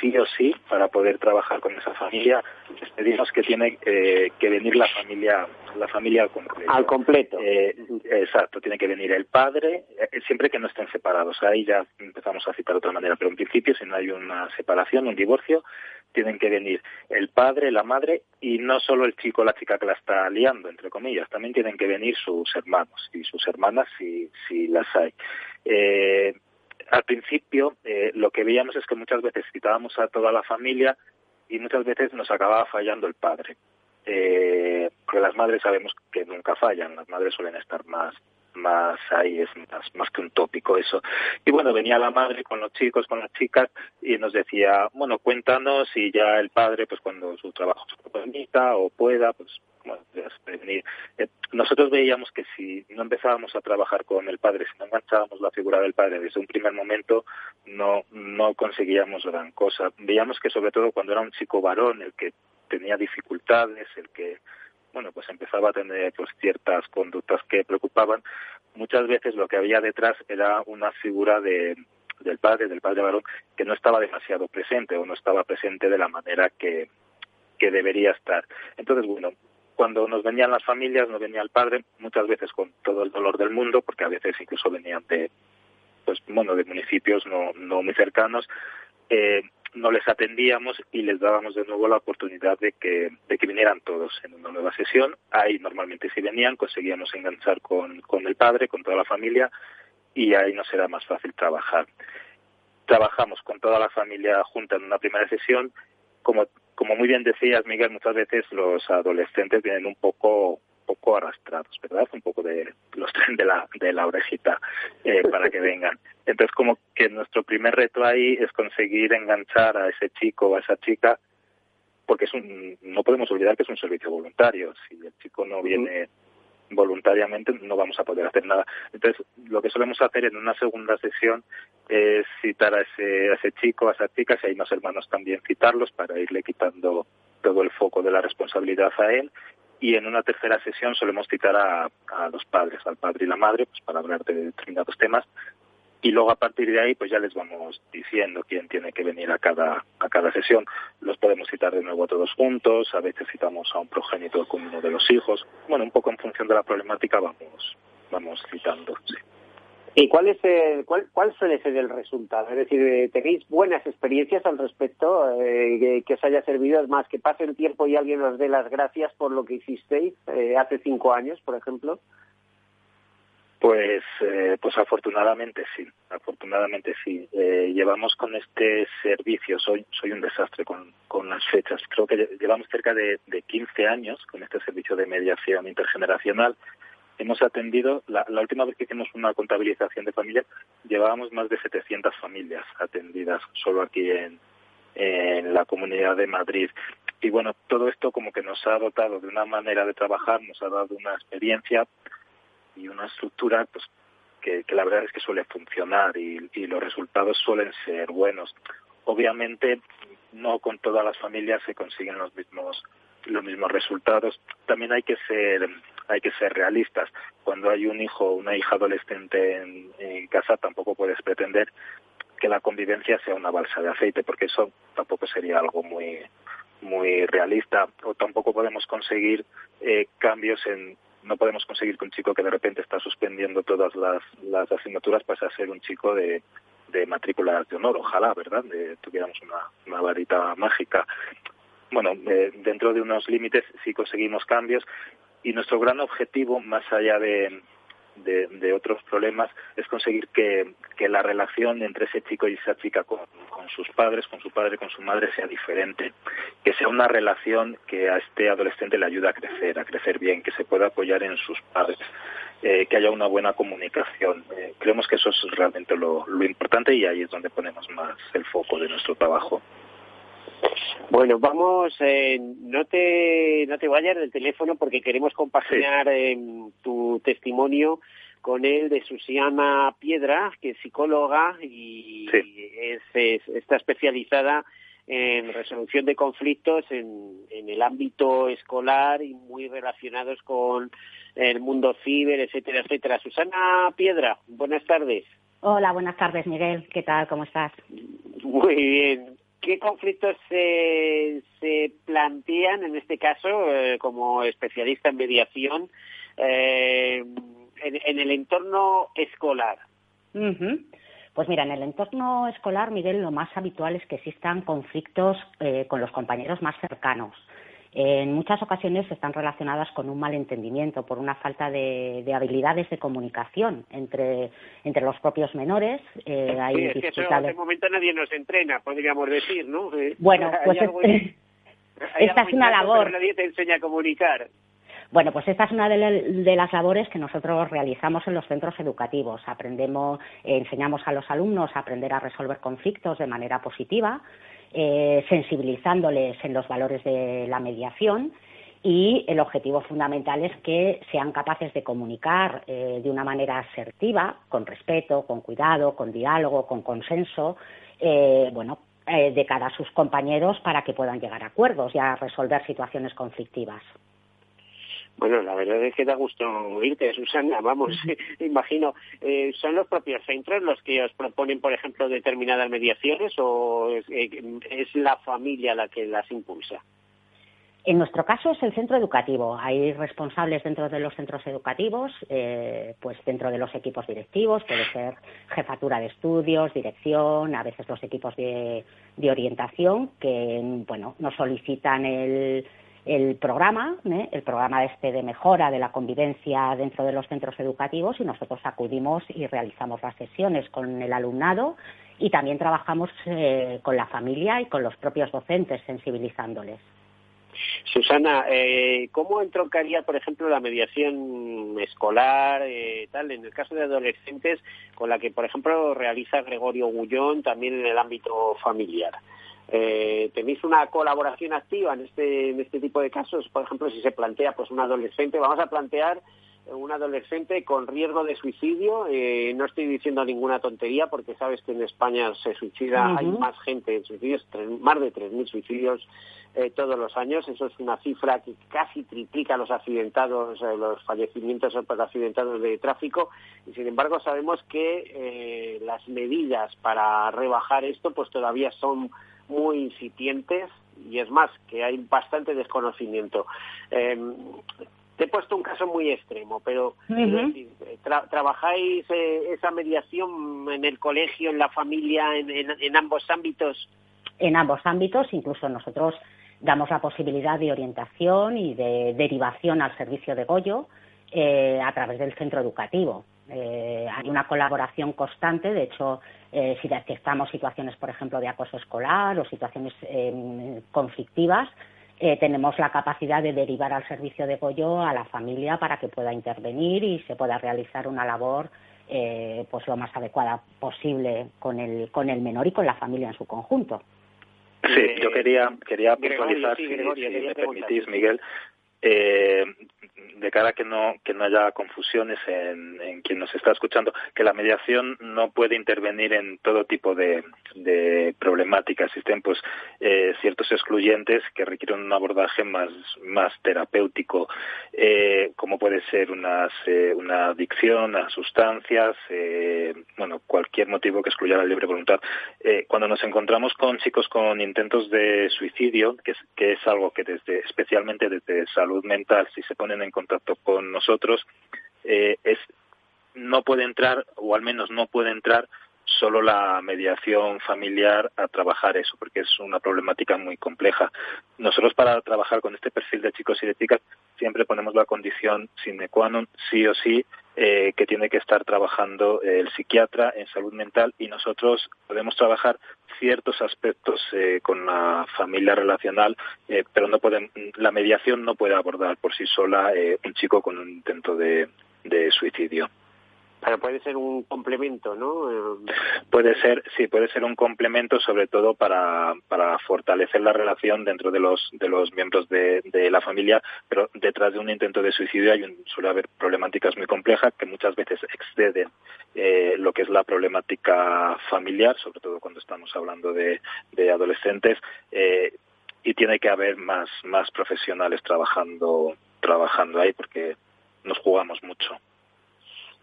sí o sí, para poder trabajar con esa familia, les pedimos que tiene que venir la familia la familia al completo. Al completo. exacto, tiene que venir el padre, siempre que no estén separados. Ahí ya empezamos a citar de otra manera, pero en principio, si no hay una separación, un divorcio, tienen que venir el padre, la madre y no solo el chico o la chica que la está liando, entre comillas, también tienen que venir sus hermanos y sus hermanas si, si las hay. Eh, al principio eh, lo que veíamos es que muchas veces citábamos a toda la familia y muchas veces nos acababa fallando el padre. Eh, porque las madres sabemos que nunca fallan, las madres suelen estar más más ahí es más, que un tópico eso. Y bueno, venía la madre con los chicos, con las chicas y nos decía, bueno, cuéntanos si ya el padre, pues cuando su trabajo se permita o pueda, pues bueno, venir. Eh, nosotros veíamos que si no empezábamos a trabajar con el padre, si no enganchábamos la figura del padre desde un primer momento, no, no conseguíamos gran cosa. Veíamos que sobre todo cuando era un chico varón, el que tenía dificultades, el que bueno, pues empezaba a tener pues ciertas conductas que preocupaban. Muchas veces lo que había detrás era una figura de, del padre, del padre varón, que no estaba demasiado presente o no estaba presente de la manera que, que debería estar. Entonces, bueno, cuando nos venían las familias, nos venía el padre, muchas veces con todo el dolor del mundo, porque a veces incluso venían de, pues, bueno, de municipios no, no muy cercanos, eh, no les atendíamos y les dábamos de nuevo la oportunidad de que, de que vinieran todos en una nueva sesión. Ahí normalmente si venían conseguíamos enganchar con, con el padre, con toda la familia y ahí nos era más fácil trabajar. Trabajamos con toda la familia junta en una primera sesión. Como, como muy bien decías, Miguel, muchas veces los adolescentes vienen un poco poco arrastrados, ¿verdad? Un poco de los <laughs> de la, de la orejita eh, para que vengan. Entonces, como que nuestro primer reto ahí es conseguir enganchar a ese chico o a esa chica, porque es un, no podemos olvidar que es un servicio voluntario. Si el chico no viene voluntariamente, no vamos a poder hacer nada. Entonces, lo que solemos hacer en una segunda sesión es citar a ese, a ese chico, a esa chica, si hay más hermanos también citarlos para irle quitando todo el foco de la responsabilidad a él y en una tercera sesión solemos citar a, los padres, al padre y la madre, pues para hablar de determinados temas. Y luego a partir de ahí pues ya les vamos diciendo quién tiene que venir a cada a cada sesión. Los podemos citar de nuevo a todos juntos. A veces citamos a un progenitor con uno de los hijos. Bueno un poco en función de la problemática vamos vamos citando sí. ¿Y cuál, es el, cuál, cuál suele ser el resultado? Es decir, eh, ¿tenéis buenas experiencias al respecto eh, que, os haya servido? Es más, que pase el tiempo y alguien os dé las gracias por lo que hicisteis eh, hace cinco años, por ejemplo. Pues, eh, pues afortunadamente sí, afortunadamente sí. Eh, llevamos con este servicio, soy, soy un desastre con, con las fechas, creo que llevamos cerca de, de 15 años con este servicio de mediación intergeneracional. Hemos atendido, la, última vez que hicimos una contabilización de familias, llevábamos más de 700 familias atendidas solo aquí en, la Comunidad de Madrid. Y bueno, todo esto como que nos ha dotado de una manera de trabajar, nos ha dado una experiencia y una estructura pues que, la verdad es que suele funcionar y, los resultados suelen ser buenos. Obviamente, no con todas las familias se consiguen los mismos los mismos resultados. También hay que ser hay que ser realistas. Cuando hay un hijo o una hija adolescente en, casa, tampoco puedes pretender que la convivencia sea una balsa de aceite, porque eso tampoco sería algo muy muy realista. O tampoco podemos conseguir eh, cambios en no podemos conseguir que un chico que de repente está suspendiendo todas las, las asignaturas pase a ser un chico de, de matrícula de honor, ojalá, ¿verdad? De, tuviéramos una, una varita mágica. Bueno, eh, dentro de unos límites sí conseguimos cambios y nuestro gran objetivo, más allá de, de, otros problemas, es conseguir que, la relación entre ese chico y esa chica con, con, sus padres, con su padre, con su madre, sea diferente. Que sea una relación que a este adolescente le ayude a crecer, a crecer bien, que se pueda apoyar en sus padres. Eh, que haya una buena comunicación. Eh, creemos que eso es realmente lo, lo importante y ahí es donde ponemos más el foco de nuestro trabajo. Bueno, vamos, eh, no te no te vayas del teléfono porque queremos compaginar em, tu testimonio con el de Susana Piedra, que es psicóloga y es, está especializada en resolución de conflictos en, en, el ámbito escolar y muy relacionados con el mundo ciber, etcétera, etcétera. Susana Piedra, buenas tardes. Hola, buenas tardes, Miguel. ¿Qué tal? ¿Cómo estás? Muy bien. ¿Qué conflictos se, se plantean en este caso eh, como especialista en mediación eh, en, el entorno escolar? Pues mira, en el entorno escolar, Miguel, lo más habitual es que existan conflictos eh, con los compañeros más cercanos en muchas ocasiones están relacionadas con un malentendimiento, por una falta de, habilidades de comunicación entre, entre los propios menores. Eh, hay sí, es que eso de momento nadie nos entrena, podríamos decir, ¿no? Eh, bueno, pues esta es una labor. nadie te enseña a comunicar. Bueno, pues esta es una de, las labores que nosotros realizamos en los centros educativos. Aprendemos, enseñamos a los alumnos a aprender a resolver conflictos de manera positiva, eh, sensibilizándoles en los valores de la mediación y el objetivo fundamental es que sean capaces de comunicar eh, de una manera asertiva, con respeto, con cuidado, con diálogo, con consenso, eh, bueno, de cara a sus compañeros para que puedan llegar a acuerdos y a resolver situaciones conflictivas. Bueno, la verdad es que da gusto oírte, Susana. Vamos, <laughs> imagino, eh, ¿son los propios centros los que os proponen, por ejemplo, determinadas mediaciones o es, eh, la familia la que las impulsa? En nuestro caso es el centro educativo. Hay responsables dentro de los centros educativos, eh, pues dentro de los equipos directivos, puede ser jefatura de estudios, dirección, a veces los equipos de, de orientación, que bueno, nos solicitan el, el programa, ¿eh? el programa este de mejora de la convivencia dentro de los centros educativos y nosotros acudimos y realizamos las sesiones con el alumnado y también trabajamos eh, con la familia y con los propios docentes sensibilizándoles. Susana, eh, ¿cómo entroncaría, por ejemplo, la mediación escolar, tal, en el caso de adolescentes, con la que, por ejemplo, realiza Gregorio Gullón también en el ámbito familiar? Eh, ¿Tenéis una colaboración activa en este, en este tipo de casos? Por ejemplo, si se plantea pues un adolescente, vamos a plantear un adolescente con riesgo de suicidio. Eh, no estoy diciendo ninguna tontería porque sabes que en España se suicida, hay más gente en suicidios, más de 3.000 suicidios eh, todos los años. Eso es una cifra que casi triplica los accidentados, eh, los fallecimientos por accidentados de tráfico. Y sin embargo sabemos que las medidas para rebajar esto pues todavía son muy incipientes y es más, que hay bastante desconocimiento. Em, te he puesto un caso muy extremo, pero ¿trabajáis eh, esa mediación en el colegio, en la familia, en, ambos ámbitos? En ambos ámbitos, incluso nosotros damos la posibilidad de orientación y de derivación al servicio de Goyo eh, a través del centro educativo. Eh, hay una colaboración constante, de hecho, eh, si detectamos situaciones, por ejemplo, de acoso escolar o situaciones eh, conflictivas, eh, tenemos la capacidad de derivar al servicio de Goyo a la familia para que pueda intervenir y se pueda realizar una labor pues lo más adecuada posible con el, con el menor y con la familia en su conjunto. Sí, yo quería, quería puntualizar, si, me permitís, Miguel, eh, de cara a que no, que no haya confusiones en, en, quien nos está escuchando, que la mediación no puede intervenir en todo tipo de, de problemáticas. Existen pues eh, ciertos excluyentes que requieren un abordaje más, más terapéutico, eh, como puede ser unas, eh, una adicción a sustancias, eh, bueno, cualquier motivo que excluya la libre voluntad. Eh, cuando nos encontramos con chicos con intentos de suicidio, que es, que es algo que desde, especialmente desde salud mental, si se ponen en contacto con nosotros, eh, es no puede entrar, o al menos no puede entrar, solo la mediación familiar a trabajar eso, porque es una problemática muy compleja. Nosotros para trabajar con este perfil de chicos y de chicas siempre ponemos la condición sine qua non, sí o sí, eh, que tiene que estar trabajando el psiquiatra en salud mental y nosotros podemos trabajar ciertos aspectos eh, con la familia relacional, eh, pero no pueden, la mediación no puede abordar por sí sola eh, un chico con un intento de suicidio. Pero puede ser un complemento, ¿no? Eh, puede ser, sí, puede ser un complemento, sobre todo para, para fortalecer la relación dentro de los de los miembros de, la familia, pero detrás de un intento de suicidio hay un, suele haber problemáticas muy complejas que muchas veces exceden eh, lo que es la problemática familiar, sobre todo cuando estamos hablando de, de adolescentes, eh, y tiene que haber más más profesionales trabajando trabajando ahí porque nos jugamos mucho.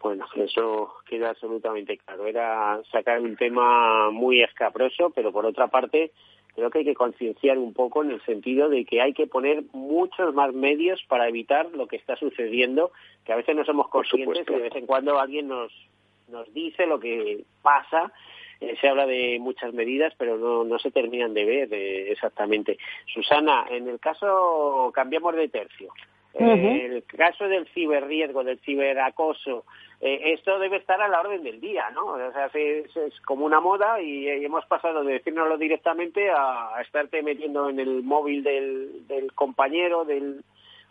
Bueno, eso queda absolutamente claro. Era sacar un tema muy escabroso, pero por otra parte creo que hay que concienciar un poco en el sentido de que hay que poner muchos más medios para evitar lo que está sucediendo, que a veces no somos conscientes y de vez en cuando alguien nos, nos dice lo que pasa. Eh, se habla de muchas medidas, pero no, no se terminan de ver eh, exactamente. Susana, en el caso, cambiamos de tercio. Uh -huh. El caso del ciberriesgo, del ciberacoso, eh, esto debe estar a la orden del día, ¿no? O sea, es, es como una moda y, y, hemos pasado de decírnoslo directamente a, a estarte metiendo en el móvil del, del compañero, del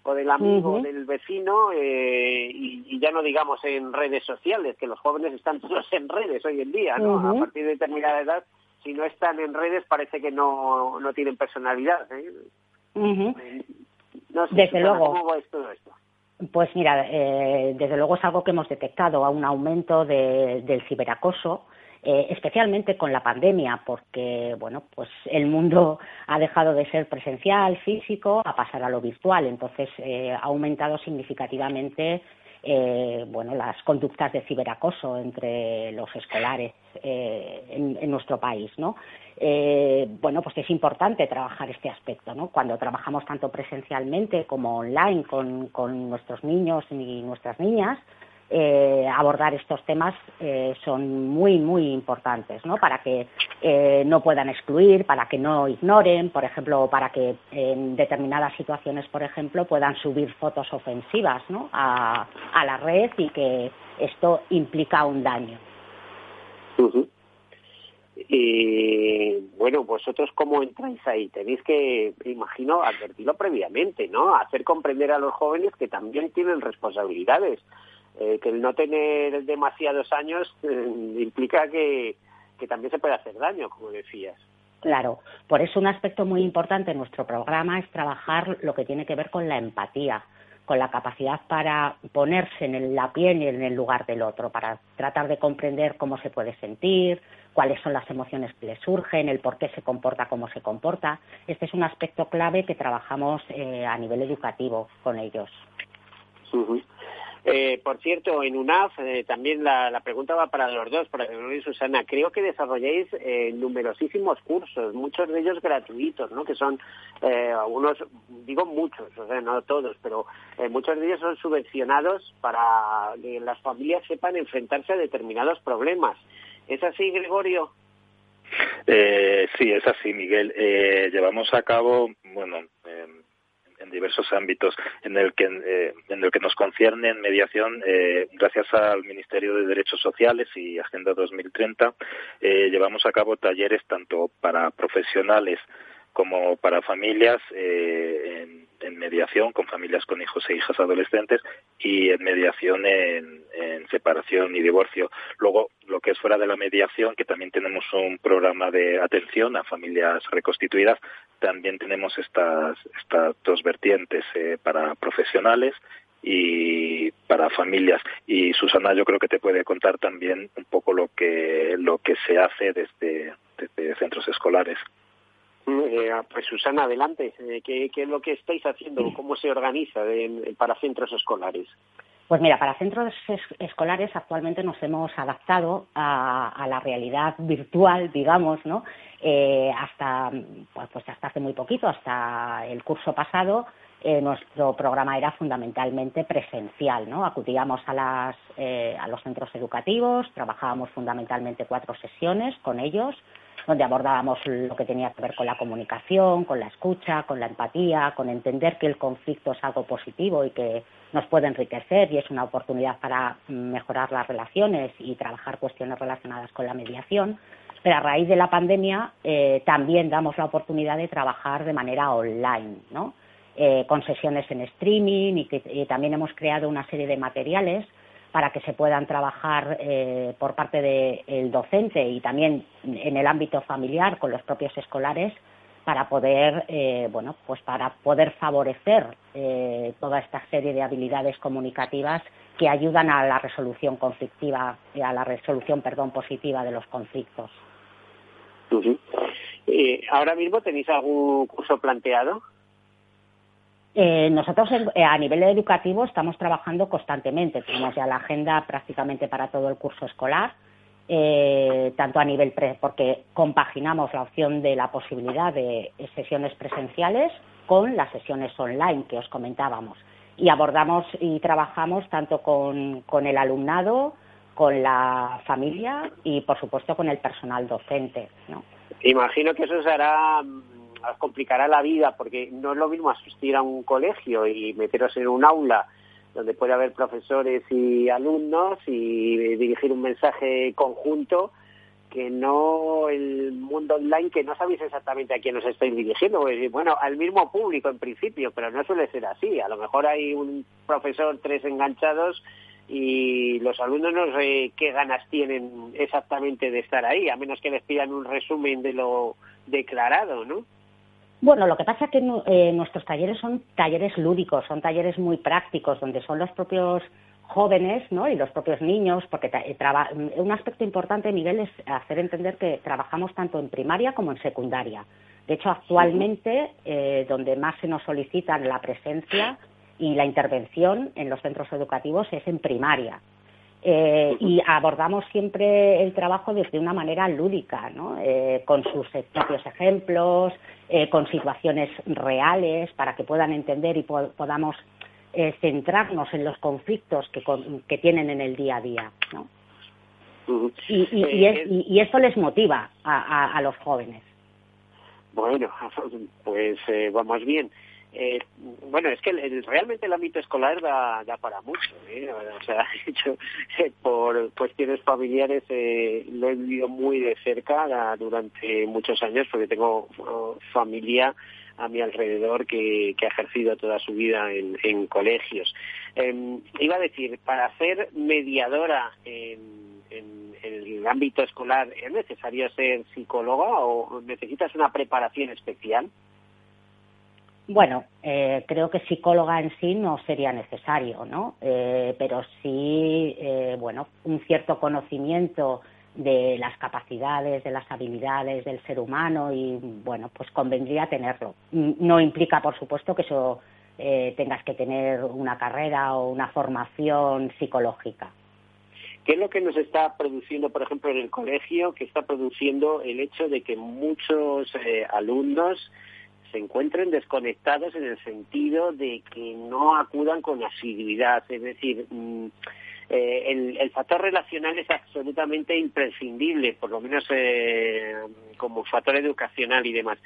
o del amigo, uh -huh. del vecino, eh, y, y, ya no digamos en redes sociales, que los jóvenes están <laughs> todos en redes hoy en día, ¿no? Uh -huh. A partir de determinada edad, si no están en redes parece que no, no tienen personalidad. ¿eh? No sé, Desde luego. ¿Cómo es todo esto? Pues mira, eh, desde luego es algo que hemos detectado a un aumento de, del ciberacoso, eh, especialmente con la pandemia, porque bueno, pues el mundo <laughs> ha dejado de ser presencial, físico, a pasar a lo virtual, entonces eh, ha aumentado significativamente eh, bueno, las conductas de ciberacoso entre los escolares eh, en, nuestro país, ¿no? Eh, bueno, pues es importante trabajar este aspecto, ¿no? Cuando trabajamos tanto presencialmente como online con, con nuestros niños y nuestras niñas, eh, abordar estos temas eh, son muy, muy importantes, ¿no? Para que eh, no puedan excluir, para que no ignoren, por ejemplo, para que en determinadas situaciones, por ejemplo, puedan subir fotos ofensivas, ¿no? A, a la red y que esto implica un daño. Uh. Y bueno, vosotros cómo entráis ahí? Tenéis que, imagino, advertirlo previamente, ¿no? Hacer comprender a los jóvenes que también tienen responsabilidades eh, que el no tener demasiados años eh, implica que, que también se puede hacer daño, como decías. Claro, por eso un aspecto muy importante en nuestro programa es trabajar lo que tiene que ver con la empatía, con la capacidad para ponerse en la piel y en el lugar del otro, para tratar de comprender cómo se puede sentir, cuáles son las emociones que le surgen, el por qué se comporta como se comporta. Este es un aspecto clave que trabajamos eh, a nivel educativo con ellos. Uh -huh. Eh, por cierto, en UNAF eh, también la, la, pregunta va para los dos, para Leonor y Susana. Creo que desarrolláis eh, numerosísimos cursos, muchos de ellos gratuitos, ¿no? Que son eh, algunos, digo muchos, o sea, no todos, pero eh, muchos de ellos son subvencionados para que las familias sepan enfrentarse a determinados problemas. ¿Es así, Gregorio? Eh, sí, es así, Miguel. Eh, llevamos a cabo, bueno, eh, en diversos ámbitos en el que eh, en el que nos concierne en mediación eh, gracias al Ministerio de Derechos Sociales y Agenda 2030 eh, llevamos a cabo talleres tanto para profesionales como para familias en en mediación con familias con hijos e hijas adolescentes y en mediación en, separación y divorcio. Luego, lo que es fuera de la mediación, que también tenemos un programa de atención a familias reconstituidas, también tenemos estas, estas dos vertientes eh, para profesionales y para familias y Susana yo creo que te puede contar también un poco lo que lo que se hace desde, desde centros escolares. Eh, pues Susana, adelante. Eh, ¿Qué, es lo que estáis haciendo? ¿Cómo se organiza para centros escolares? Pues mira, para centros escolares actualmente nos hemos adaptado a, la realidad virtual, digamos, ¿no? Eh, hasta, pues, pues, hasta hace muy poquito, hasta el curso pasado, nuestro programa era fundamentalmente presencial, ¿no? Acudíamos a, las, a los centros educativos, trabajábamos fundamentalmente cuatro sesiones con ellos, donde abordábamos lo que tenía que ver con la comunicación, con la escucha, con la empatía, con entender que el conflicto es algo positivo y que nos puede enriquecer y es una oportunidad para mejorar las relaciones y trabajar cuestiones relacionadas con la mediación. Pero a raíz de la pandemia eh, también damos la oportunidad de trabajar de manera online, ¿no? Eh, con sesiones en streaming y que también hemos creado una serie de materiales para que se puedan trabajar eh, por parte del docente y también en el ámbito familiar con los propios escolares para poder eh, bueno pues para poder favorecer eh, toda esta serie de habilidades comunicativas que ayudan a la resolución conflictiva a la resolución perdón positiva de los conflictos. Ahora mismo tenéis algún curso planteado eh, nosotros eh, a nivel educativo estamos trabajando constantemente. Tenemos ya la agenda prácticamente para todo el curso escolar, eh, tanto a nivel pre, porque compaginamos la opción de la posibilidad de sesiones presenciales con las sesiones online que os comentábamos. Y abordamos y trabajamos tanto con, el alumnado, con la familia y, por supuesto, con el personal docente. ¿no? Imagino que eso será complicará la vida porque no es lo mismo asistir a un colegio y meteros en un aula donde puede haber profesores y alumnos y dirigir un mensaje conjunto que no el mundo online que no sabéis exactamente a quién os estáis dirigiendo. Pues, bueno, al mismo público en principio, pero no suele ser así. A lo mejor hay un profesor, tres enganchados y los alumnos no sé qué ganas tienen exactamente de estar ahí, a menos que les pidan un resumen de lo declarado, ¿no? Bueno, lo que pasa es que eh, nuestros talleres son talleres lúdicos, son talleres muy prácticos, donde son los propios jóvenes ¿no? y los propios niños, porque eh, un aspecto importante, Miguel, es hacer entender que trabajamos tanto en primaria como en secundaria. De hecho, actualmente, eh, donde más se nos solicita la presencia y la intervención en los centros educativos es en primaria. Eh, y abordamos siempre el trabajo desde una manera lúdica, ¿no? Eh, con sus propios ejemplos, eh, con situaciones reales, para que puedan entender y podamos centrarnos en los conflictos que, que, tienen en el día a día. ¿no? y, y, y, eso les motiva a, a, los jóvenes. Bueno, <laughs> pues vamos bien. Eh, bueno, es que realmente el ámbito escolar da, para mucho. ¿eh? O sea, <laughs> hecho, eh, por cuestiones familiares eh, lo he vivido muy de cerca durante muchos años porque tengo familia a mi alrededor que, ha ejercido toda su vida en, colegios. Em, iba a decir, para ser mediadora en, en, el ámbito escolar, ¿es necesario ser psicóloga o necesitas una preparación especial? Bueno, eh, creo que psicóloga en sí no sería necesario, ¿no? Eh, pero sí, eh, bueno, un cierto conocimiento de las capacidades, de las habilidades del ser humano y, bueno, pues convendría tenerlo. No implica, por supuesto, que eso tengas que tener una carrera o una formación psicológica. ¿Qué es lo que nos está produciendo, por ejemplo, en el colegio, que está produciendo el hecho de que muchos alumnos se encuentren desconectados en el sentido de que no acudan con asiduidad, es decir, mm, eh, el, factor relacional es absolutamente imprescindible, por lo menos eh, como factor educacional y demás.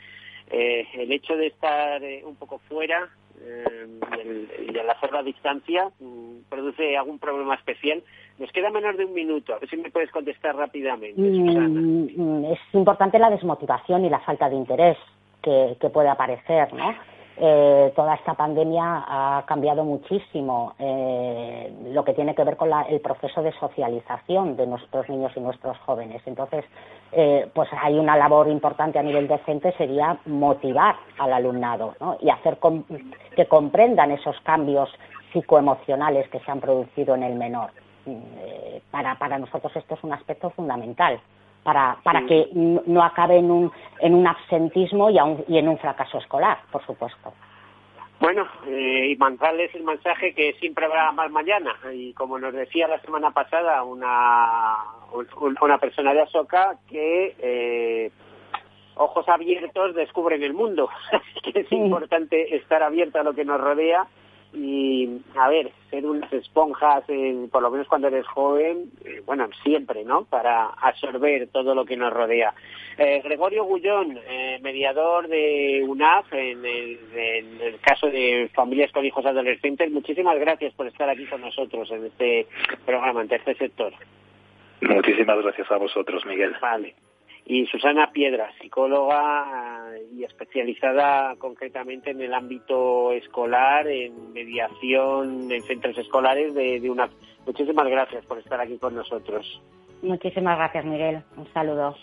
Eh, el hecho de estar un poco fuera y, al hacer la distancia mm, produce algún problema especial. Nos queda menos de un minuto, a ver si me puedes contestar rápidamente. Mm, es importante la desmotivación y la falta de interés que, puede aparecer, ¿no? eh, toda esta pandemia ha cambiado muchísimo eh, lo que tiene que ver con el proceso de socialización de nuestros niños y nuestros jóvenes. Entonces, eh, pues hay una labor importante a nivel docente sería motivar al alumnado y hacer que comprendan esos cambios psicoemocionales que se han producido en el menor. para, para nosotros esto es un aspecto fundamental para, para que no acabe en un, en un absentismo y, y en un fracaso escolar, por supuesto. Bueno, eh, y mandarles el mensaje que siempre habrá más mañana. Y como nos decía la semana pasada una, una persona de Asoka, que eh, ojos abiertos descubren el mundo. <laughs> que es importante estar abierto a lo que nos rodea y a ver, ser unas esponjas, por lo menos cuando eres joven, eh, bueno, siempre, ¿no? Para absorber todo lo que nos rodea. Eh, Gregorio Gullón, eh, mediador de UNAF en el, en el, caso de familias con hijos adolescentes, muchísimas gracias por estar aquí con nosotros en este programa, en este sector. Muchísimas gracias a vosotros, Miguel. Vale y Susana Piedra, psicóloga y especializada concretamente en el ámbito escolar, en mediación en centros escolares de, una. Muchísimas gracias por estar aquí con nosotros. Muchísimas gracias, Miguel. Un saludo.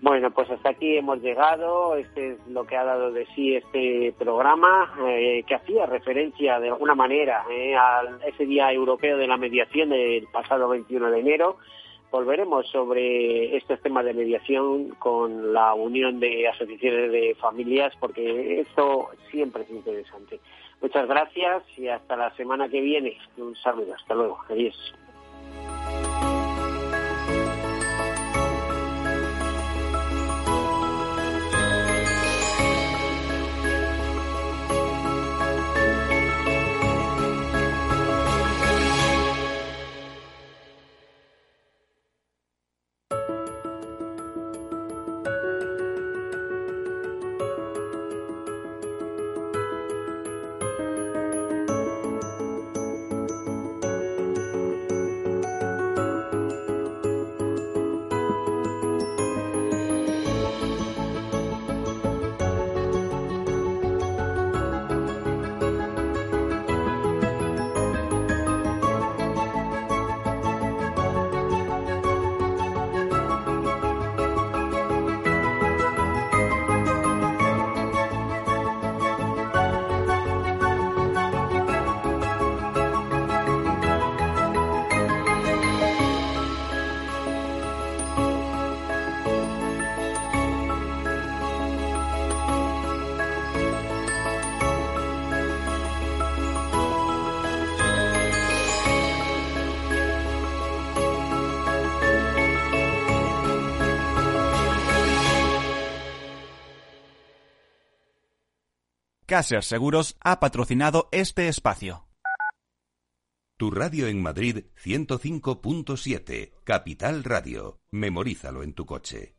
Bueno, pues hasta aquí hemos llegado. Este es lo que ha dado de sí este programa, eh, que hacía referencia de alguna manera eh, a ese Día Europeo de la Mediación del pasado 21 de enero volveremos sobre estos temas de mediación con la unión de asociaciones de familias porque esto siempre es interesante. Muchas gracias y hasta la semana que viene. Un saludo, hasta luego. Adiós. Caser Seguros ha patrocinado este espacio. Tu radio en Madrid 105.7, Capital Radio. Memorízalo en tu coche.